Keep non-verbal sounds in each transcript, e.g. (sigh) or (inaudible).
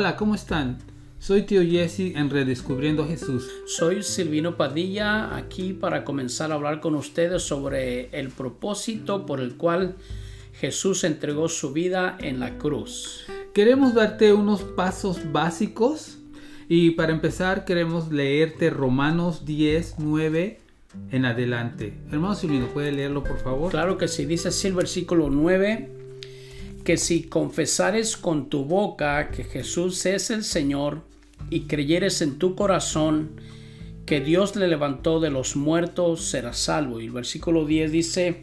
Hola, ¿cómo están? Soy tío Jesse en Redescubriendo Jesús. Soy Silvino Padilla, aquí para comenzar a hablar con ustedes sobre el propósito por el cual Jesús entregó su vida en la cruz. Queremos darte unos pasos básicos y para empezar queremos leerte Romanos 10, 9 en adelante. Hermano Silvino, ¿puede leerlo por favor? Claro que sí, dice así el versículo 9, que si confesares con tu boca que Jesús es el Señor y creyeres en tu corazón que Dios le levantó de los muertos, serás salvo. Y el versículo 10 dice,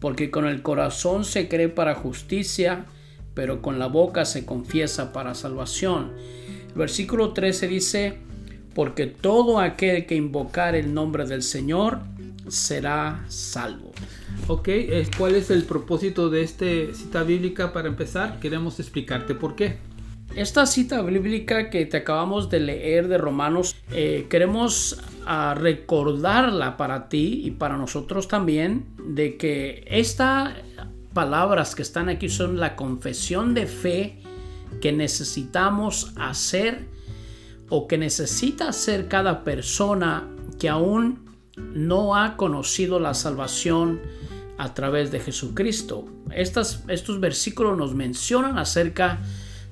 porque con el corazón se cree para justicia, pero con la boca se confiesa para salvación. El versículo 13 dice, porque todo aquel que invocar el nombre del Señor será salvo. Ok, ¿cuál es el propósito de esta cita bíblica para empezar? Queremos explicarte por qué. Esta cita bíblica que te acabamos de leer de Romanos, eh, queremos ah, recordarla para ti y para nosotros también, de que estas palabras que están aquí son la confesión de fe que necesitamos hacer o que necesita hacer cada persona que aún no ha conocido la salvación a través de Jesucristo. estos versículos nos mencionan acerca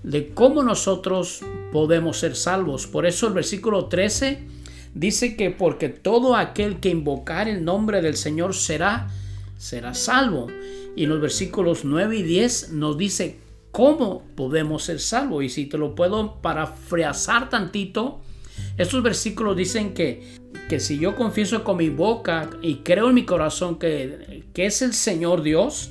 de cómo nosotros podemos ser salvos. Por eso el versículo 13 dice que porque todo aquel que invocar el nombre del Señor será, será salvo. Y los versículos 9 y 10 nos dice cómo podemos ser salvos. Y si te lo puedo parafrasear tantito, estos versículos dicen que, que si yo confieso con mi boca y creo en mi corazón que, que es el Señor Dios,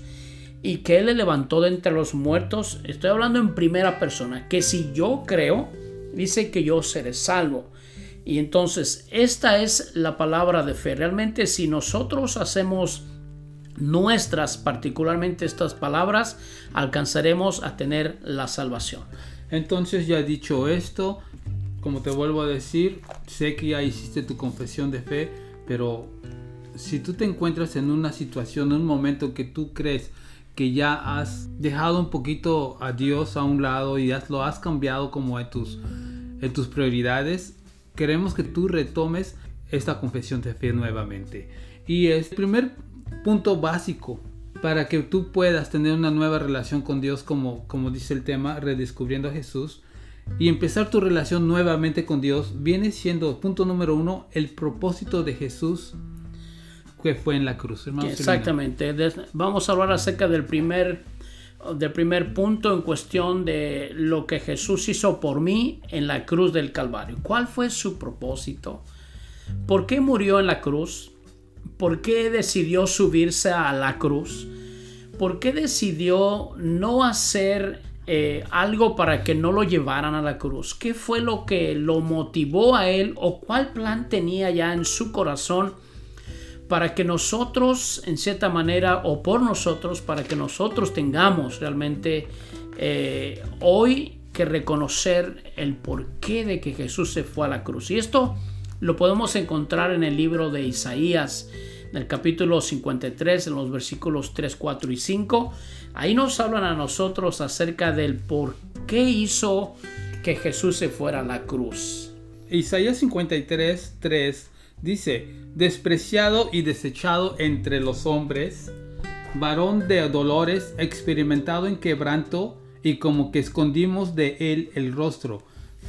y que Él le levantó de entre los muertos, estoy hablando en primera persona, que si yo creo, dice que yo seré salvo. Y entonces, esta es la palabra de fe. Realmente si nosotros hacemos nuestras, particularmente estas palabras, alcanzaremos a tener la salvación. Entonces, ya dicho esto, como te vuelvo a decir, sé que ya hiciste tu confesión de fe, pero si tú te encuentras en una situación, en un momento que tú crees que ya has dejado un poquito a Dios a un lado y lo has cambiado como en tus, en tus prioridades, queremos que tú retomes esta confesión de fe nuevamente. Y el primer punto básico para que tú puedas tener una nueva relación con Dios, como, como dice el tema, redescubriendo a Jesús, y empezar tu relación nuevamente con Dios, viene siendo, punto número uno, el propósito de Jesús que fue en la cruz. Exactamente. Vamos a hablar acerca del primer, del primer punto en cuestión de lo que Jesús hizo por mí en la cruz del Calvario. ¿Cuál fue su propósito? ¿Por qué murió en la cruz? ¿Por qué decidió subirse a la cruz? ¿Por qué decidió no hacer eh, algo para que no lo llevaran a la cruz? ¿Qué fue lo que lo motivó a él o cuál plan tenía ya en su corazón para que nosotros, en cierta manera, o por nosotros, para que nosotros tengamos realmente eh, hoy que reconocer el porqué de que Jesús se fue a la cruz. Y esto lo podemos encontrar en el libro de Isaías, en el capítulo 53, en los versículos 3, 4 y 5. Ahí nos hablan a nosotros acerca del por qué hizo que Jesús se fuera a la cruz. Isaías 53, 3 Dice, despreciado y desechado entre los hombres, varón de dolores, experimentado en quebranto, y como que escondimos de él el rostro,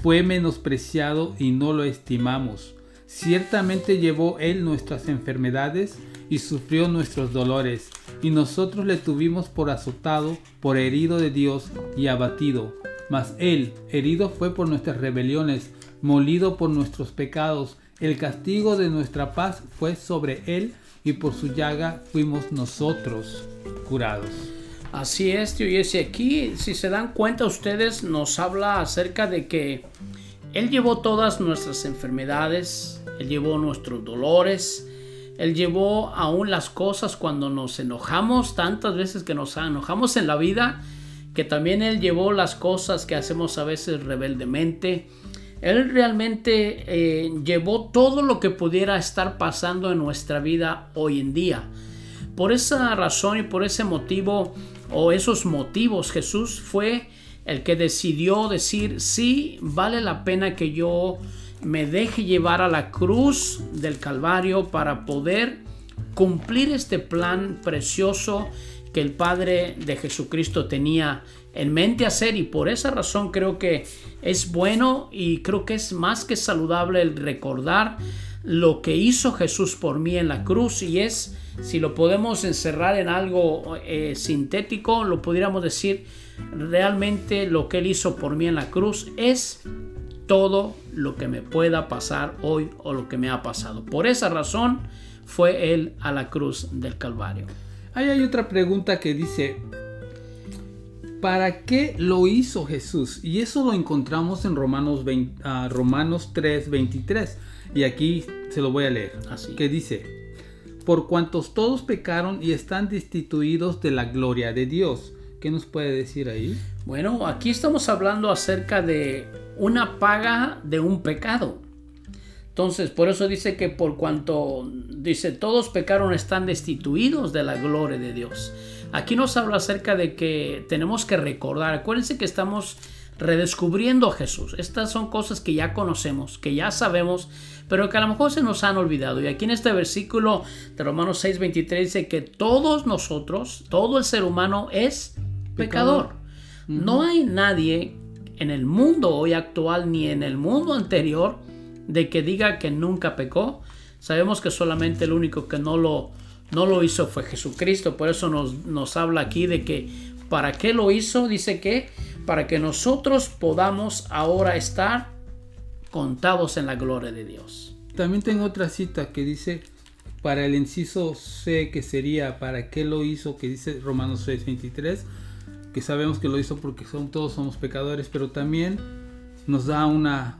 fue menospreciado y no lo estimamos. Ciertamente llevó él nuestras enfermedades y sufrió nuestros dolores, y nosotros le tuvimos por azotado, por herido de Dios y abatido. Mas él, herido fue por nuestras rebeliones, molido por nuestros pecados, el castigo de nuestra paz fue sobre él y por su llaga fuimos nosotros curados. Así es, tío. Y aquí, si se dan cuenta ustedes, nos habla acerca de que Él llevó todas nuestras enfermedades, Él llevó nuestros dolores, Él llevó aún las cosas cuando nos enojamos, tantas veces que nos enojamos en la vida, que también Él llevó las cosas que hacemos a veces rebeldemente. Él realmente eh, llevó todo lo que pudiera estar pasando en nuestra vida hoy en día. Por esa razón y por ese motivo o esos motivos Jesús fue el que decidió decir, sí, vale la pena que yo me deje llevar a la cruz del Calvario para poder cumplir este plan precioso que el Padre de Jesucristo tenía en mente hacer y por esa razón creo que es bueno y creo que es más que saludable el recordar lo que hizo Jesús por mí en la cruz y es, si lo podemos encerrar en algo eh, sintético, lo pudiéramos decir, realmente lo que Él hizo por mí en la cruz es todo lo que me pueda pasar hoy o lo que me ha pasado. Por esa razón fue Él a la cruz del Calvario. Ahí hay otra pregunta que dice, ¿para qué lo hizo Jesús? Y eso lo encontramos en Romanos, 20, uh, Romanos 3, 23. Y aquí se lo voy a leer. Así. Que dice, por cuantos todos pecaron y están destituidos de la gloria de Dios. ¿Qué nos puede decir ahí? Bueno, aquí estamos hablando acerca de una paga de un pecado. Entonces, por eso dice que por cuanto dice todos pecaron están destituidos de la gloria de Dios. Aquí nos habla acerca de que tenemos que recordar, acuérdense que estamos redescubriendo a Jesús. Estas son cosas que ya conocemos, que ya sabemos, pero que a lo mejor se nos han olvidado. Y aquí en este versículo de Romanos 6:23 dice que todos nosotros, todo el ser humano es pecador. No hay nadie en el mundo hoy actual ni en el mundo anterior de que diga que nunca pecó. Sabemos que solamente el único que no lo, no lo hizo fue Jesucristo. Por eso nos, nos habla aquí de que para qué lo hizo, dice que para que nosotros podamos ahora estar contados en la gloria de Dios. También tengo otra cita que dice, para el inciso C, que sería, ¿para qué lo hizo? Que dice Romanos 6, 23, que sabemos que lo hizo porque son, todos somos pecadores, pero también nos da una...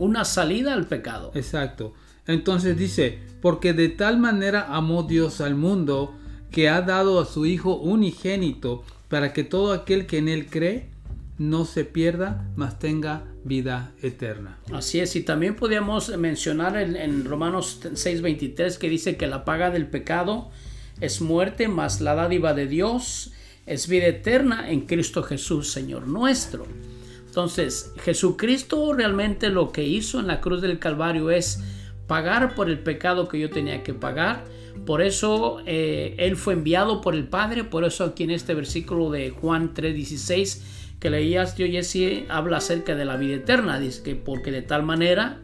Una salida al pecado. Exacto. Entonces dice, porque de tal manera amó Dios al mundo, que ha dado a su Hijo unigénito, para que todo aquel que en él cree no se pierda, mas tenga vida eterna. Así es, y también podríamos mencionar en, en Romanos 6:23 que dice que la paga del pecado es muerte, mas la dádiva de Dios es vida eterna en Cristo Jesús, Señor nuestro. Entonces, Jesucristo realmente lo que hizo en la cruz del Calvario es pagar por el pecado que yo tenía que pagar. Por eso eh, Él fue enviado por el Padre. Por eso aquí en este versículo de Juan 3:16 que leías yo, Jesse, habla acerca de la vida eterna. Dice que porque de tal manera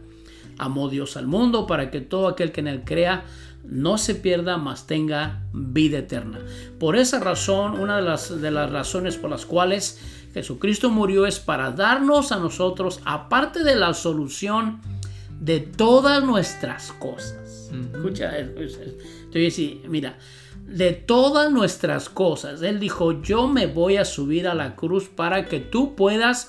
amó Dios al mundo para que todo aquel que en él crea no se pierda, mas tenga vida eterna. Por esa razón, una de las, de las razones por las cuales Jesucristo murió es para darnos a nosotros, aparte de la solución de todas nuestras cosas. Uh -huh. Escucha, entonces, mira, de todas nuestras cosas. Él dijo, yo me voy a subir a la cruz para que tú puedas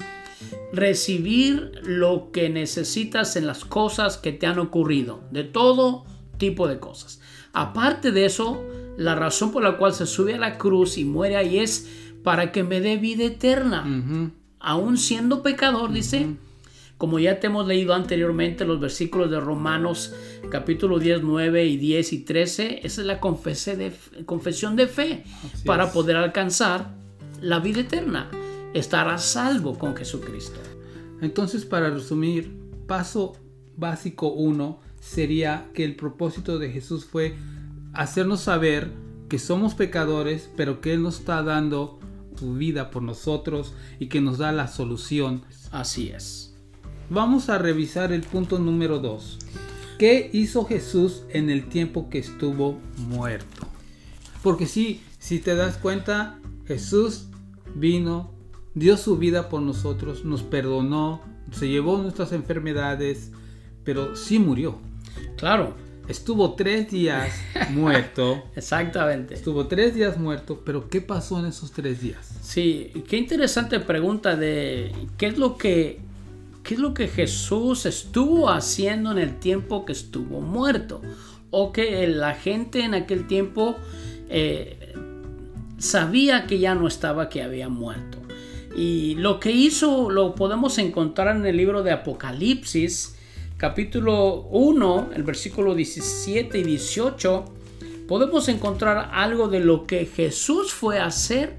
recibir lo que necesitas en las cosas que te han ocurrido, de todo tipo de cosas. Aparte de eso, la razón por la cual se sube a la cruz y muere ahí es para que me dé vida eterna. Uh -huh. Aún siendo pecador, uh -huh. dice, como ya te hemos leído anteriormente los versículos de Romanos capítulo 10, 9 y 10 y 13, esa es la de, confesión de fe Así para es. poder alcanzar la vida eterna, estar a salvo con Jesucristo. Entonces, para resumir, paso básico 1 sería que el propósito de Jesús fue hacernos saber que somos pecadores, pero que Él nos está dando su vida por nosotros y que nos da la solución. Así es. Vamos a revisar el punto número 2. ¿Qué hizo Jesús en el tiempo que estuvo muerto? Porque si, si te das cuenta, Jesús vino, dio su vida por nosotros, nos perdonó, se llevó nuestras enfermedades, pero sí murió. Claro. Estuvo tres días (laughs) muerto. Exactamente. Estuvo tres días muerto, pero ¿qué pasó en esos tres días? Sí, qué interesante pregunta de qué es lo que qué es lo que Jesús estuvo haciendo en el tiempo que estuvo muerto. O que la gente en aquel tiempo eh, sabía que ya no estaba, que había muerto. Y lo que hizo lo podemos encontrar en el libro de Apocalipsis, capítulo 1, el versículo 17 y 18. Podemos encontrar algo de lo que Jesús fue a hacer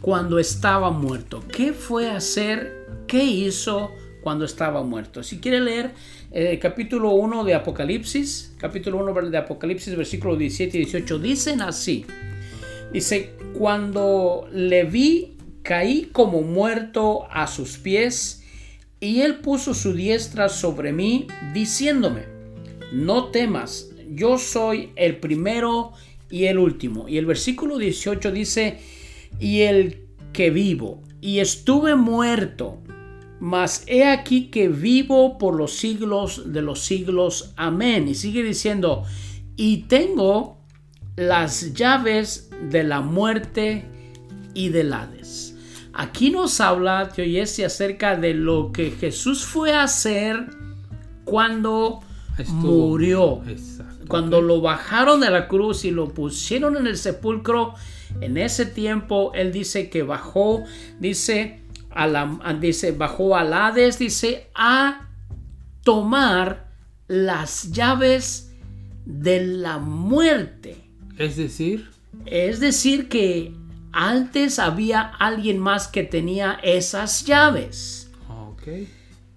cuando estaba muerto. ¿Qué fue a hacer? ¿Qué hizo cuando estaba muerto? Si quiere leer eh, capítulo 1 de Apocalipsis, capítulo 1 de Apocalipsis, versículo 17 y 18, dicen así. Dice, cuando le vi, caí como muerto a sus pies, y él puso su diestra sobre mí, diciéndome, no temas, yo soy el primero y el último. Y el versículo 18 dice, y el que vivo, y estuve muerto, mas he aquí que vivo por los siglos de los siglos. Amén. Y sigue diciendo, y tengo las llaves de la muerte y del Hades. Aquí nos habla, Tío Jesse, acerca de lo que Jesús fue a hacer cuando murió. Cuando lo bajaron de la cruz y lo pusieron en el sepulcro, en ese tiempo él dice que bajó, dice, a la, dice bajó al Hades, dice, a tomar las llaves de la muerte. Es decir, es decir que antes había alguien más que tenía esas llaves.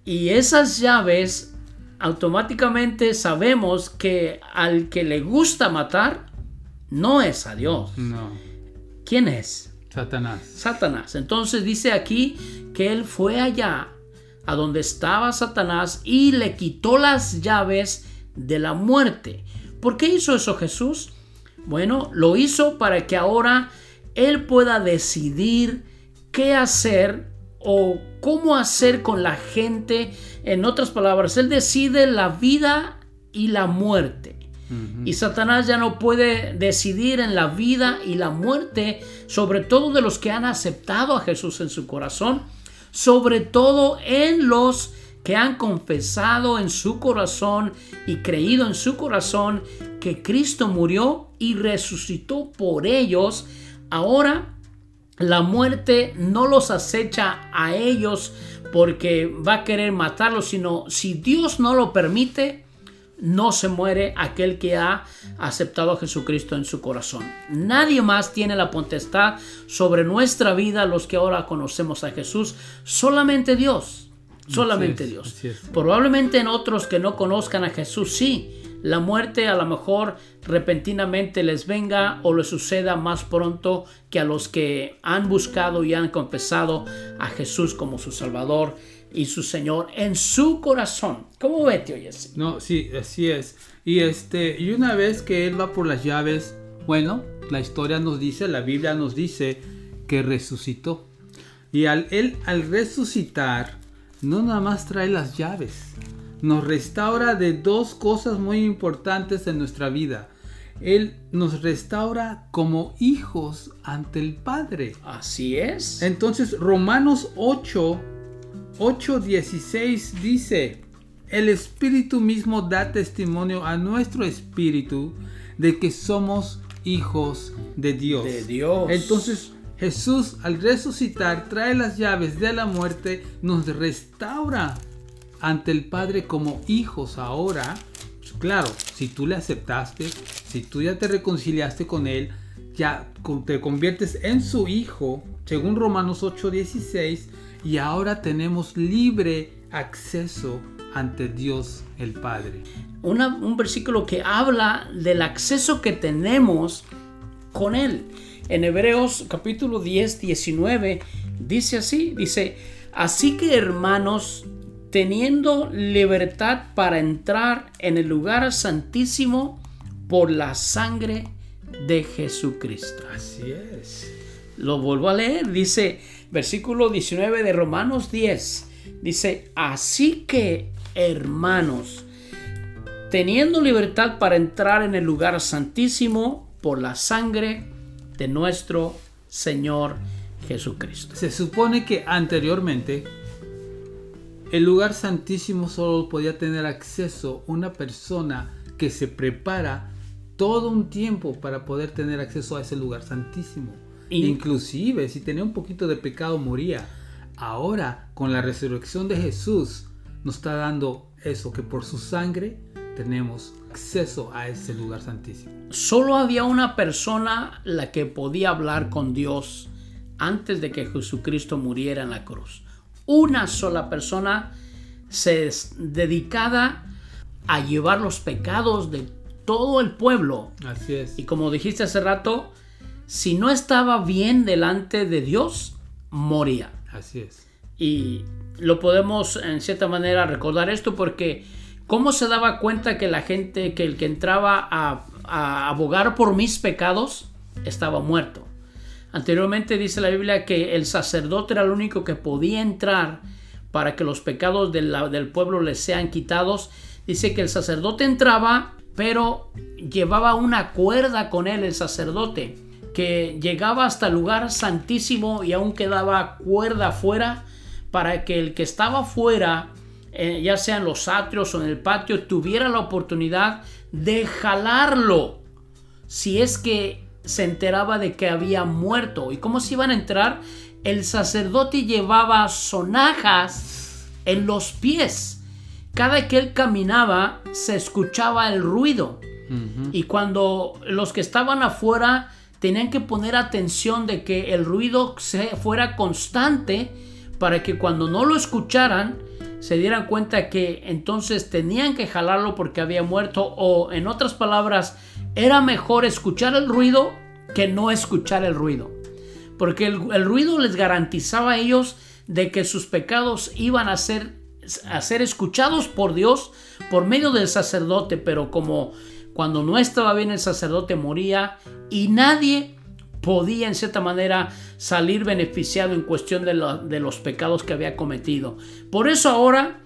Y esas llaves automáticamente sabemos que al que le gusta matar no es a Dios. No. ¿Quién es? Satanás. Satanás. Entonces dice aquí que él fue allá a donde estaba Satanás y le quitó las llaves de la muerte. ¿Por qué hizo eso Jesús? Bueno, lo hizo para que ahora él pueda decidir qué hacer o cómo hacer con la gente. En otras palabras, Él decide la vida y la muerte. Y Satanás ya no puede decidir en la vida y la muerte, sobre todo de los que han aceptado a Jesús en su corazón, sobre todo en los que han confesado en su corazón y creído en su corazón que Cristo murió y resucitó por ellos. Ahora la muerte no los acecha a ellos porque va a querer matarlos, sino si Dios no lo permite, no se muere aquel que ha aceptado a Jesucristo en su corazón. Nadie más tiene la potestad sobre nuestra vida, los que ahora conocemos a Jesús, solamente Dios. Solamente Dios. Probablemente en otros que no conozcan a Jesús, sí la muerte a lo mejor repentinamente les venga o les suceda más pronto que a los que han buscado y han confesado a Jesús como su Salvador y su Señor en su corazón. ¿Cómo ve, tío Jesse? No, sí, así es. Y este, y una vez que él va por las llaves, bueno, la historia nos dice, la Biblia nos dice que resucitó. Y al él al resucitar, no nada más trae las llaves, nos restaura de dos cosas muy importantes en nuestra vida. Él nos restaura como hijos ante el Padre. Así es. Entonces Romanos 8, 8, 16 dice, el Espíritu mismo da testimonio a nuestro espíritu de que somos hijos de Dios. De Dios. Entonces Jesús al resucitar trae las llaves de la muerte, nos restaura ante el Padre como hijos ahora, claro, si tú le aceptaste, si tú ya te reconciliaste con Él, ya te conviertes en su hijo, según Romanos 8:16, y ahora tenemos libre acceso ante Dios el Padre. un versículo que habla del acceso que tenemos con Él. En Hebreos capítulo 10, 19 dice así, dice, así que hermanos, teniendo libertad para entrar en el lugar santísimo por la sangre de Jesucristo. Así es. Lo vuelvo a leer, dice versículo 19 de Romanos 10, dice, así que hermanos, teniendo libertad para entrar en el lugar santísimo por la sangre de nuestro Señor Jesucristo. Se supone que anteriormente el lugar santísimo solo podía tener acceso una persona que se prepara todo un tiempo para poder tener acceso a ese lugar santísimo. Inclusive si tenía un poquito de pecado moría. Ahora con la resurrección de Jesús nos está dando eso, que por su sangre tenemos acceso a ese lugar santísimo. Solo había una persona la que podía hablar con Dios antes de que Jesucristo muriera en la cruz. Una sola persona se dedicada a llevar los pecados de todo el pueblo. Así es. Y como dijiste hace rato, si no estaba bien delante de Dios, moría. Así es. Y lo podemos en cierta manera recordar esto porque ¿cómo se daba cuenta que la gente, que el que entraba a, abogar por mis pecados estaba muerto? Anteriormente dice la Biblia que el sacerdote era el único que podía entrar para que los pecados del pueblo les sean quitados. Dice que el sacerdote entraba, pero llevaba una cuerda con él el sacerdote que llegaba hasta el lugar santísimo y aún quedaba cuerda afuera para que el que estaba afuera, eh, ya sea en los atrios o en el patio, tuviera la oportunidad de jalarlo si es que se enteraba de que había muerto. ¿Y cómo se iban a entrar? El sacerdote llevaba sonajas en los pies. Cada que él caminaba se escuchaba el ruido. Y cuando los que estaban afuera tenían que poner atención de que el ruido fuera constante para que cuando no lo escucharan se dieran cuenta que entonces tenían que jalarlo porque había muerto o en otras palabras era mejor escuchar el ruido que no escuchar el ruido. Porque el, ruido les garantizaba a ellos de que sus pecados iban a ser, a ser escuchados por Dios por medio del sacerdote pero como cuando no estaba bien el sacerdote moría y nadie podía en cierta manera salir beneficiado en cuestión de, los pecados que había cometido. Por eso ahora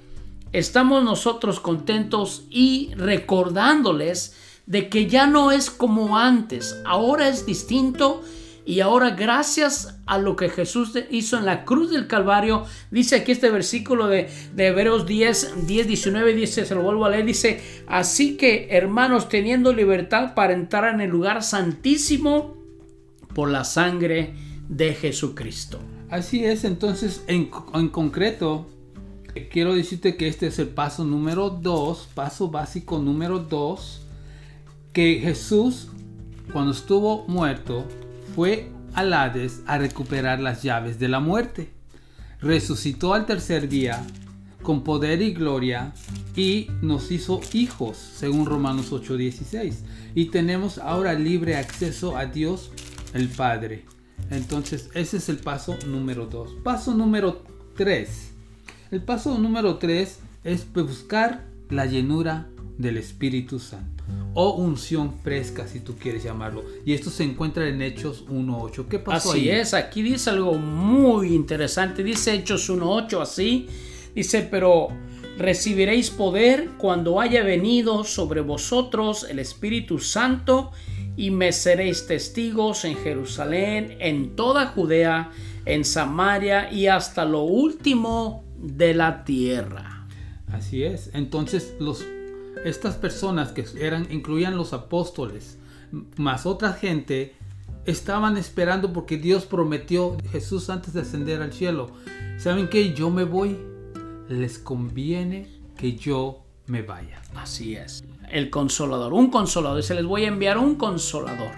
estamos nosotros contentos y recordándoles de que ya no es como antes, ahora es distinto y ahora gracias a lo que Jesús hizo en la cruz del Calvario, dice aquí este versículo de, Hebreos 10, 10, 19, dice, se lo vuelvo a leer, dice, así que hermanos, teniendo libertad para entrar en el lugar santísimo por la sangre de Jesucristo. Así es, entonces en, en concreto, quiero decirte que este es el paso número 2, paso básico número 2, que Jesús, cuando estuvo muerto, fue al Hades a recuperar las llaves de la muerte. Resucitó al tercer día con poder y gloria y nos hizo hijos, según Romanos 8:16. Y tenemos ahora libre acceso a Dios el Padre. Entonces, ese es el paso número 2. Paso número 3. El paso número 3 es buscar la llenura del Espíritu Santo o unción fresca, si tú quieres llamarlo. Y esto se encuentra en Hechos 1.8. ¿Qué pasó así es, aquí dice algo muy interesante. Dice Hechos 1.8 así. Dice, pero recibiréis poder cuando haya venido sobre vosotros el Espíritu Santo y me seréis testigos en Jerusalén, en toda Judea, en Samaria y hasta lo último de la tierra. Así es. Entonces los estas personas que eran, incluían los apóstoles, más otra gente, estaban esperando porque Dios prometió Jesús antes de ascender al cielo. ¿Saben qué? Yo me voy. Les conviene que yo me vaya. Así es. El consolador, un consolador. Se les voy a enviar un consolador.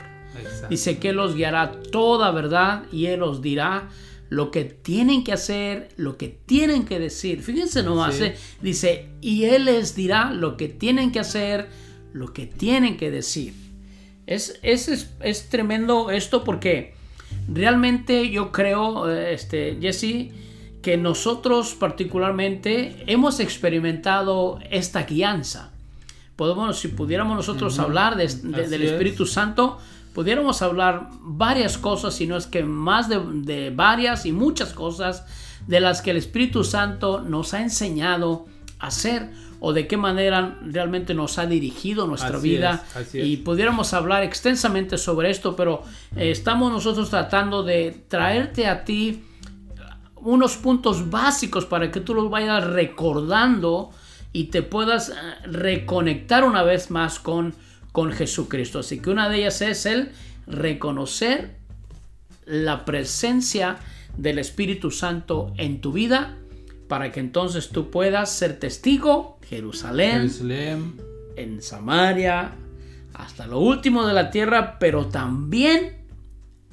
Dice que los guiará toda verdad y Él os dirá lo que tienen que hacer, lo que tienen que decir. Fíjense nomás, hace, ¿eh? dice, y Él les dirá lo que tienen que hacer, lo que tienen que decir. Es, es, es, tremendo esto porque realmente yo creo, este, Jesse, que nosotros particularmente hemos experimentado esta guianza. Podemos, si pudiéramos nosotros hablar del Espíritu Santo, pudiéramos hablar varias cosas, si no es que más de, varias y muchas cosas de las que el Espíritu Santo nos ha enseñado a hacer o de qué manera realmente nos ha dirigido nuestra vida. y pudiéramos hablar extensamente sobre esto, pero eh, estamos nosotros tratando de traerte a ti unos puntos básicos para que tú los vayas recordando y te puedas eh, reconectar una vez más con con Jesucristo. Así que una de ellas es el reconocer la presencia del Espíritu Santo en tu vida para que entonces tú puedas ser testigo Jerusalén, Jerusalén, en Samaria, hasta lo último de la tierra, pero también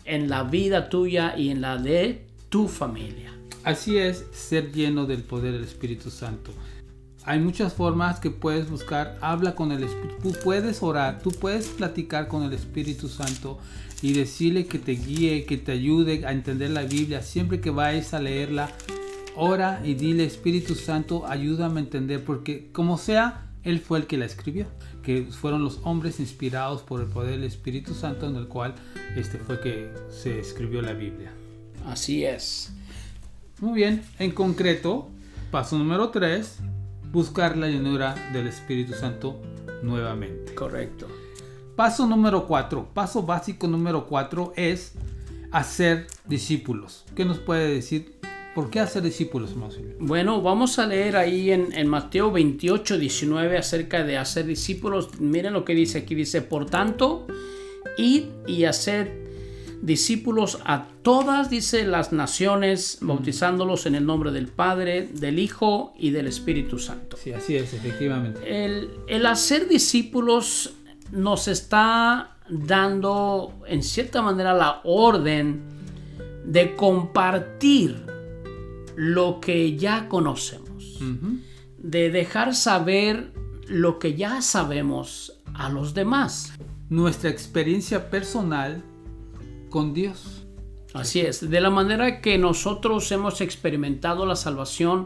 en la vida tuya y en la de tu familia. Así es, ser lleno del poder del Espíritu Santo. Hay muchas formas que puedes buscar. Habla con el Espíritu. Tú puedes orar, tú puedes platicar con el Espíritu Santo y decirle que te guíe, que te ayude a entender la Biblia. Siempre que vayas a leerla, ora y dile Espíritu Santo, ayúdame a entender, porque como sea, Él fue el que la escribió. Que fueron los hombres inspirados por el poder del Espíritu Santo en el cual este fue que se escribió la Biblia. Así es. Muy bien, en concreto, paso número 3, buscar la llenura del Espíritu Santo nuevamente. Correcto. Paso número 4, paso básico número 4 es hacer discípulos. ¿Qué nos puede decir? ¿Por qué hacer discípulos, Bueno, vamos a leer ahí en, en, Mateo 28, 19 acerca de hacer discípulos. Miren lo que dice aquí. Dice, por tanto, id y hacer discípulos a todas, dice, las naciones, bautizándolos en el nombre del Padre, del Hijo y del Espíritu Santo. Sí, así es, efectivamente. El, hacer discípulos nos está dando, en cierta manera, la orden de compartir lo que ya conocemos, de dejar saber lo que ya sabemos a los demás. Nuestra experiencia personal con Dios. Así es, de la manera que nosotros hemos experimentado la salvación,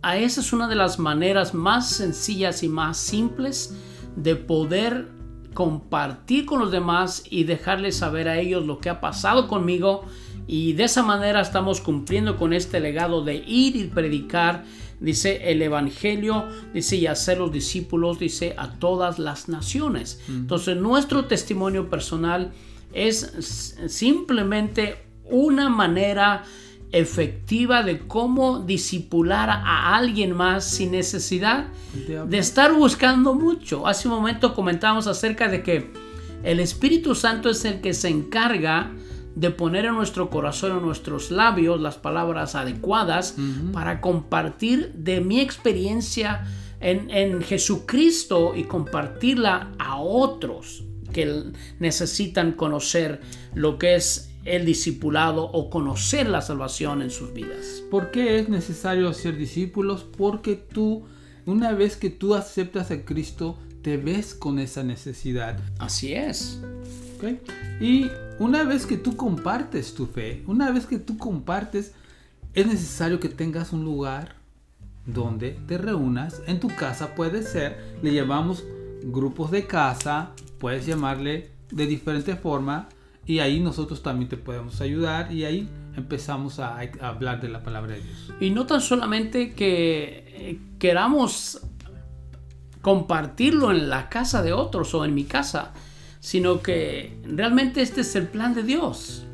a esa es una de las maneras más sencillas y más simples de poder compartir con los demás y dejarles saber a ellos lo que ha pasado conmigo. Y de esa manera estamos cumpliendo con este legado de ir y predicar dice el evangelio dice y hacer los discípulos dice a todas las naciones. Entonces nuestro testimonio personal es simplemente una manera efectiva de cómo disipular a alguien más sin necesidad de estar buscando mucho. Hace un momento comentamos acerca de que el Espíritu Santo es el que se encarga de poner en nuestro corazón, en nuestros labios, las palabras adecuadas para compartir de mi experiencia en, en Jesucristo y compartirla a otros que necesitan conocer lo que es el discipulado o conocer la salvación en sus vidas. ¿Por qué es necesario ser discípulos? Porque tú, una vez que tú aceptas a Cristo, te ves con esa necesidad. Así es. Y una vez que tú compartes tu fe, una vez que tú compartes, es necesario que tengas un lugar donde te reúnas. En tu casa puede ser, le llamamos grupos de casa, puedes llamarle de diferente forma y ahí nosotros también te podemos ayudar y ahí empezamos a, hablar de la palabra de Dios. Y no tan solamente que eh, queramos compartirlo en la casa de otros o en mi casa, sino que realmente este es el plan de Dios.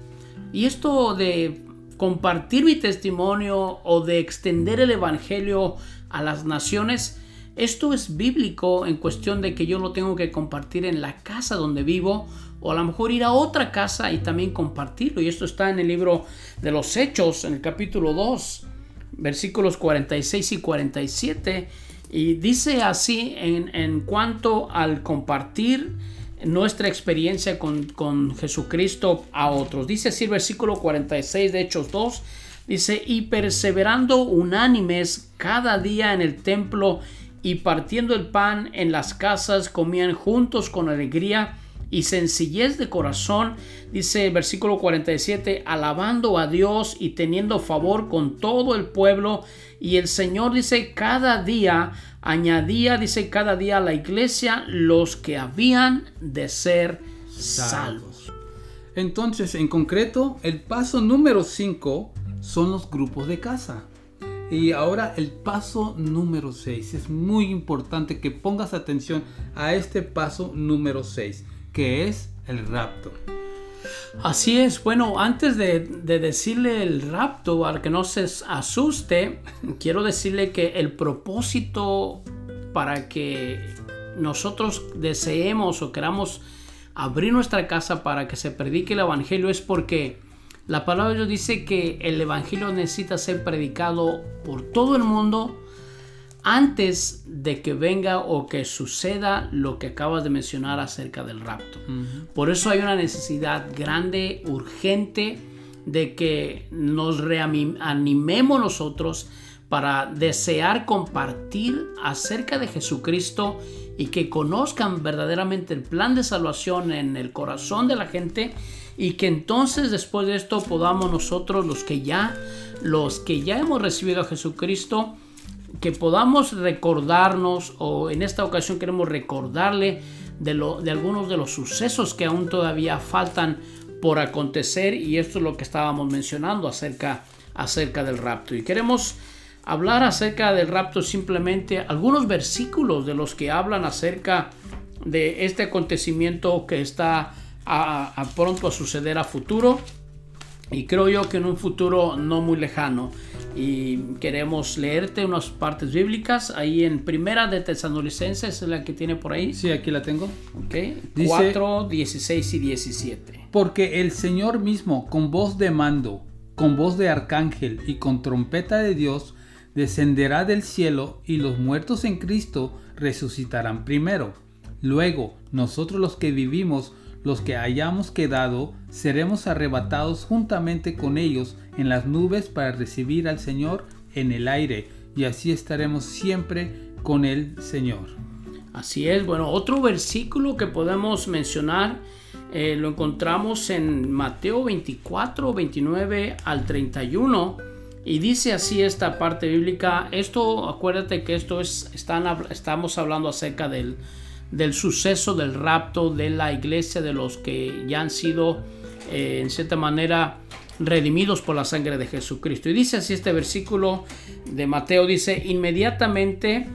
Y esto de compartir mi testimonio o de extender el Evangelio a las naciones, esto es bíblico en cuestión de que yo lo tengo que compartir en la casa donde vivo o a lo mejor ir a otra casa y también compartirlo. Y esto está en el libro de los Hechos, en el capítulo 2, versículos 46 y 47. Y dice así en, cuanto al compartir nuestra experiencia con, con, Jesucristo a otros. Dice así el versículo 46 de Hechos 2. Dice, y perseverando unánimes cada día en el templo y partiendo el pan en las casas comían juntos con alegría y sencillez de corazón, dice el versículo 47, alabando a Dios y teniendo favor con todo el pueblo. Y el Señor dice, cada día añadía, dice, cada día a la iglesia los que habían de ser salvos. Entonces, en concreto, el paso número 5 son los grupos de casa. Y ahora el paso número 6. Es muy importante que pongas atención a este paso número 6, que es el rapto. Así es, bueno, antes de, decirle el rapto, al que no se asuste, quiero decirle que el propósito para que nosotros deseemos o queramos abrir nuestra casa para que se predique el Evangelio es porque la palabra de Dios dice que el Evangelio necesita ser predicado por todo el mundo antes de que venga o que suceda lo que acabas de mencionar acerca del rapto. Por eso hay una necesidad grande, urgente, de que nos reanimemos nosotros para desear compartir acerca de Jesucristo y que conozcan verdaderamente el plan de salvación en el corazón de la gente y que entonces después de esto podamos nosotros los que ya los que ya hemos recibido a Jesucristo que podamos recordarnos o en esta ocasión queremos recordarle de, lo, de algunos de los sucesos que aún todavía faltan por acontecer y esto es lo que estábamos mencionando acerca, acerca del rapto. Y queremos hablar acerca del rapto simplemente algunos versículos de los que hablan acerca de este acontecimiento que está a, pronto a suceder a futuro. Y creo yo que en un futuro no muy lejano. Y queremos leerte unas partes bíblicas ahí en Primera de Tesalonicenses es la que tiene por ahí. Sí aquí la tengo. Ok 4 16 y 17 porque el Señor mismo con voz de mando con voz de arcángel y con trompeta de Dios descenderá del cielo y los muertos en Cristo resucitarán primero. Luego, nosotros los que vivimos, los que hayamos quedado, seremos arrebatados juntamente con ellos en las nubes para recibir al Señor en el aire, y así estaremos siempre con el Señor. Así es, bueno, otro versículo que podemos mencionar eh, lo encontramos en Mateo 24, 29 al 31 y dice así esta parte bíblica, esto, acuérdate que esto es, están, estamos hablando acerca del, del suceso del rapto de la iglesia, de los que ya han sido eh, en cierta manera redimidos por la sangre de Jesucristo. Y dice así este versículo de Mateo, dice, inmediatamente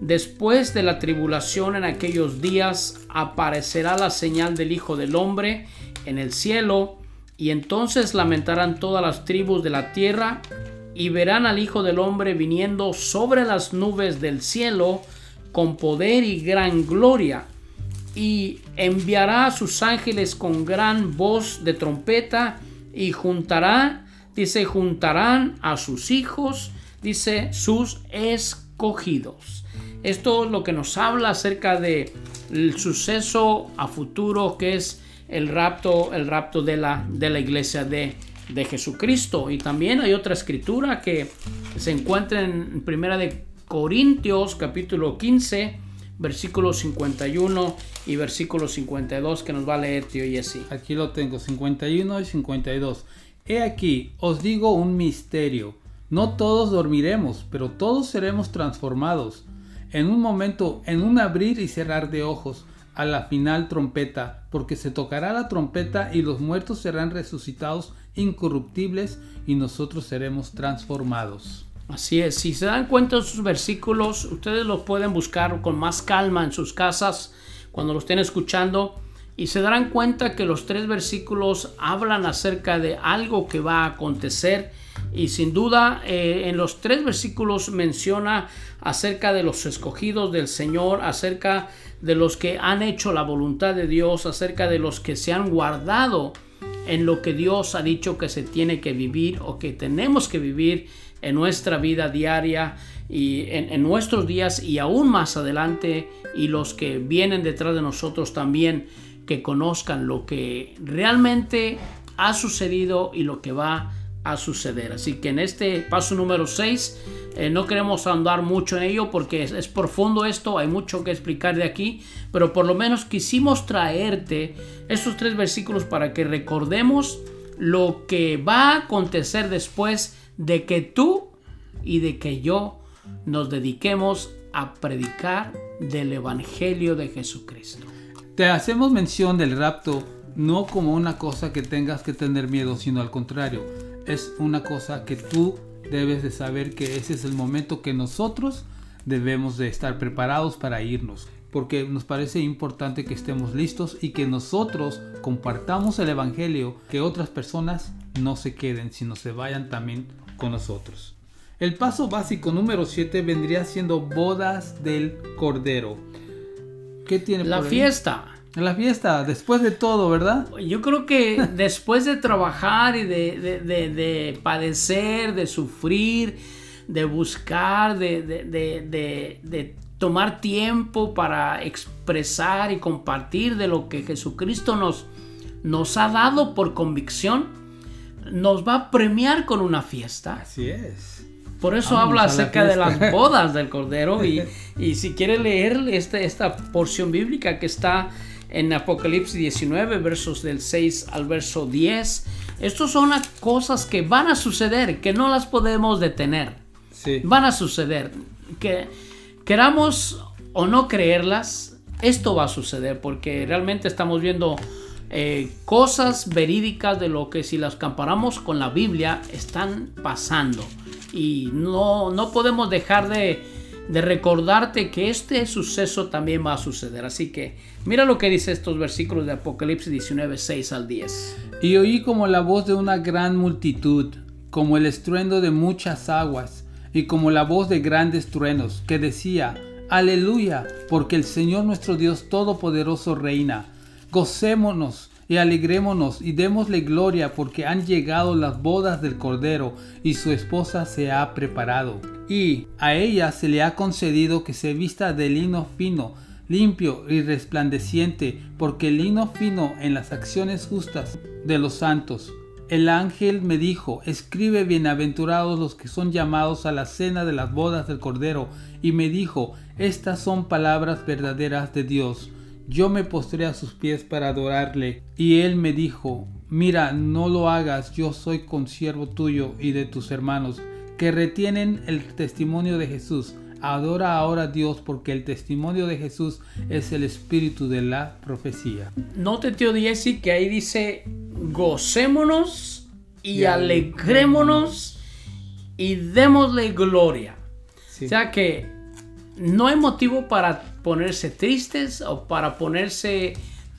después de la tribulación en aquellos días aparecerá la señal del Hijo del Hombre en el cielo, y entonces lamentarán todas las tribus de la tierra y verán al Hijo del Hombre viniendo sobre las nubes del cielo con poder y gran gloria, y enviará a sus ángeles con gran voz de trompeta, y juntará, dice, juntarán a sus hijos, dice, sus escogidos. Esto es lo que nos habla acerca de suceso a futuro que es el rapto, el rapto de la, de la iglesia de de Jesucristo. Y también hay otra escritura que se encuentra en Primera de Corintios capítulo 15 versículo 51 y versículo 52 que nos va a leer tío Jesse. Aquí lo tengo, 51 y 52. He aquí, os digo un misterio. No todos dormiremos, pero todos seremos transformados. En un momento, en un abrir y cerrar de ojos, a la final trompeta, porque se tocará la trompeta y los muertos serán resucitados incorruptibles y nosotros seremos transformados. Así es, si se dan cuenta de sus versículos, ustedes los pueden buscar con más calma en sus casas cuando lo estén escuchando y se darán cuenta que los tres versículos hablan acerca de algo que va a acontecer y sin duda eh, en los tres versículos menciona acerca de los escogidos del Señor, acerca de los que han hecho la voluntad de Dios, acerca de los que se han guardado en lo que Dios ha dicho que se tiene que vivir o que tenemos que vivir en nuestra vida diaria y en, nuestros días y aún más adelante y los que vienen detrás de nosotros también que conozcan lo que realmente ha sucedido y lo que va a suceder. Así que en este paso número 6 eh, no queremos andar mucho en ello porque es, profundo esto, hay mucho que explicar de aquí, pero por lo menos quisimos traerte estos tres versículos para que recordemos lo que va a acontecer después de que tú y de que yo nos dediquemos a predicar del Evangelio de Jesucristo. Te hacemos mención del rapto no como una cosa que tengas que tener miedo, sino al contrario, es una cosa que tú debes de saber que ese es el momento que nosotros debemos de estar preparados para irnos. Porque nos parece importante que estemos listos y que nosotros compartamos el Evangelio, que otras personas no se queden, sino se vayan también con nosotros. El paso básico número 7 vendría siendo bodas del Cordero. ¿Qué tiene La fiesta. La fiesta, después de todo, ¿verdad? Yo creo que (laughs) después de trabajar y de, padecer, de sufrir, de buscar, de, de, de, de, tomar tiempo para expresar y compartir de lo que Jesucristo nos, nos ha dado por convicción, nos va a premiar con una fiesta. Así es. Por eso habla acerca de las (laughs) bodas del Cordero y, (laughs) y si quiere leer este, esta porción bíblica que está en Apocalipsis 19, versos del 6 al verso 10, estas son cosas que van a suceder, que no las podemos detener. Sí. Van a suceder. Que queramos o no creerlas, esto va a suceder porque realmente estamos viendo eh, cosas verídicas de lo que si las comparamos con la Biblia están pasando. Y no, no podemos dejar de, de recordarte que este suceso también va a suceder. Así que mira lo que dice estos versículos de Apocalipsis 19, 6 al 10. Y oí como la voz de una gran multitud, como el estruendo de muchas aguas, y como la voz de grandes truenos, que decía, Aleluya, porque el Señor nuestro Dios Todopoderoso reina. Gocémonos y alegrémonos y démosle gloria porque han llegado las bodas del Cordero y su esposa se ha preparado. Y a ella se le ha concedido que se vista de lino fino, limpio y resplandeciente, porque el lino fino en las acciones justas de los santos. El ángel me dijo, escribe bienaventurados los que son llamados a la cena de las bodas del Cordero, y me dijo, estas son palabras verdaderas de Dios. Yo me postré a sus pies para adorarle, y él me dijo, mira, no lo hagas, yo soy consiervo tuyo y de tus hermanos, que retienen el testimonio de Jesús. Adora ahora a Dios porque el testimonio de Jesús es el espíritu de la profecía. Note, tío que ahí dice, gocémonos y, alegrémonos y démosle gloria. O sea que no hay motivo para ponerse tristes o para ponerse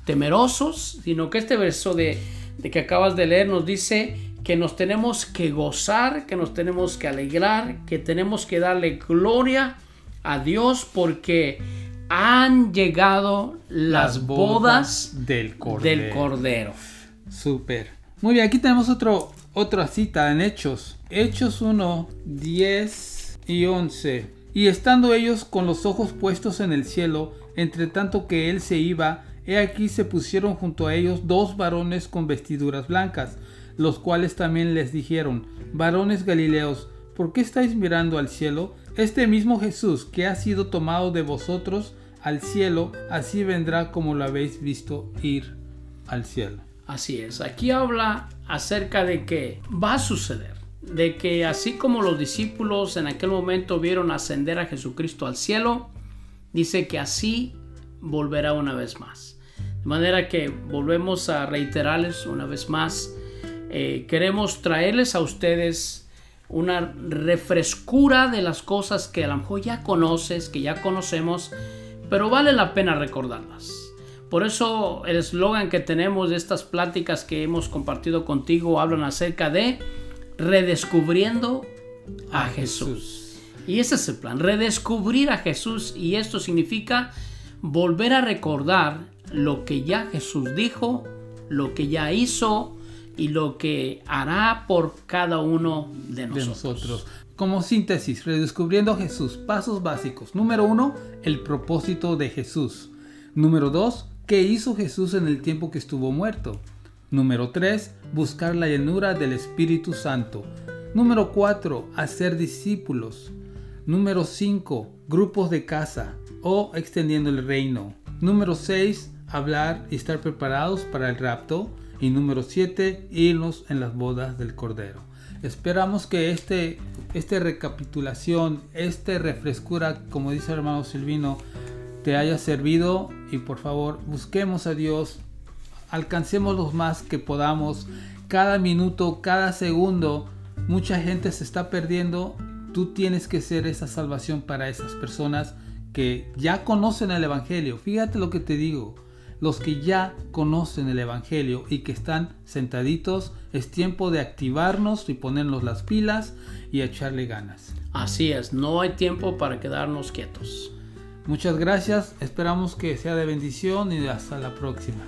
temerosos, sino que este verso de, de que acabas de leer nos dice que nos tenemos que gozar, que nos tenemos que alegrar, que tenemos que darle gloria a Dios porque han llegado las, bodas, del Cordero. Del Cordero. Súper. Muy bien, aquí tenemos otro, otra cita en Hechos. Hechos 1, 10 y 11. Y estando ellos con los ojos puestos en el cielo, entre tanto que él se iba, he aquí se pusieron junto a ellos dos varones con vestiduras blancas, los cuales también les dijeron, varones Galileos, ¿por qué estáis mirando al cielo? Este mismo Jesús que ha sido tomado de vosotros al cielo, así vendrá como lo habéis visto ir al cielo. Así es, aquí habla acerca de que va a suceder, de que así como los discípulos en aquel momento vieron ascender a Jesucristo al cielo, dice que así volverá una vez más. De manera que volvemos a reiterarles una vez más eh, queremos traerles a ustedes una refrescura de las cosas que a lo mejor ya conoces, que ya conocemos, pero vale la pena recordarlas. Por eso el eslogan que tenemos de estas pláticas que hemos compartido contigo hablan acerca de redescubriendo a, Jesús. Y ese es el plan, redescubrir a Jesús y esto significa volver a recordar lo que ya Jesús dijo, lo que ya hizo, y lo que hará por cada uno de nosotros. Como síntesis, redescubriendo Jesús, pasos básicos. Número uno, el propósito de Jesús. Número dos, ¿qué hizo Jesús en el tiempo que estuvo muerto? Número tres, buscar la llenura del Espíritu Santo. Número cuatro, hacer discípulos. Número cinco, grupos de casa o extendiendo el reino. Número seis, hablar y estar preparados para el rapto. Y número 7, irnos en las bodas del Cordero. Esperamos que este, este recapitulación, este refrescura, como dice el hermano Silvino, te haya servido y por favor busquemos a Dios, alcancemos los más que podamos. Cada minuto, cada segundo, mucha gente se está perdiendo. Tú tienes que ser esa salvación para esas personas que ya conocen el Evangelio. Fíjate lo que te digo los que ya conocen el Evangelio y que están sentaditos, es tiempo de activarnos y ponernos las pilas y echarle ganas. Así es, no hay tiempo para quedarnos quietos. Muchas gracias, esperamos que sea de bendición y hasta la próxima.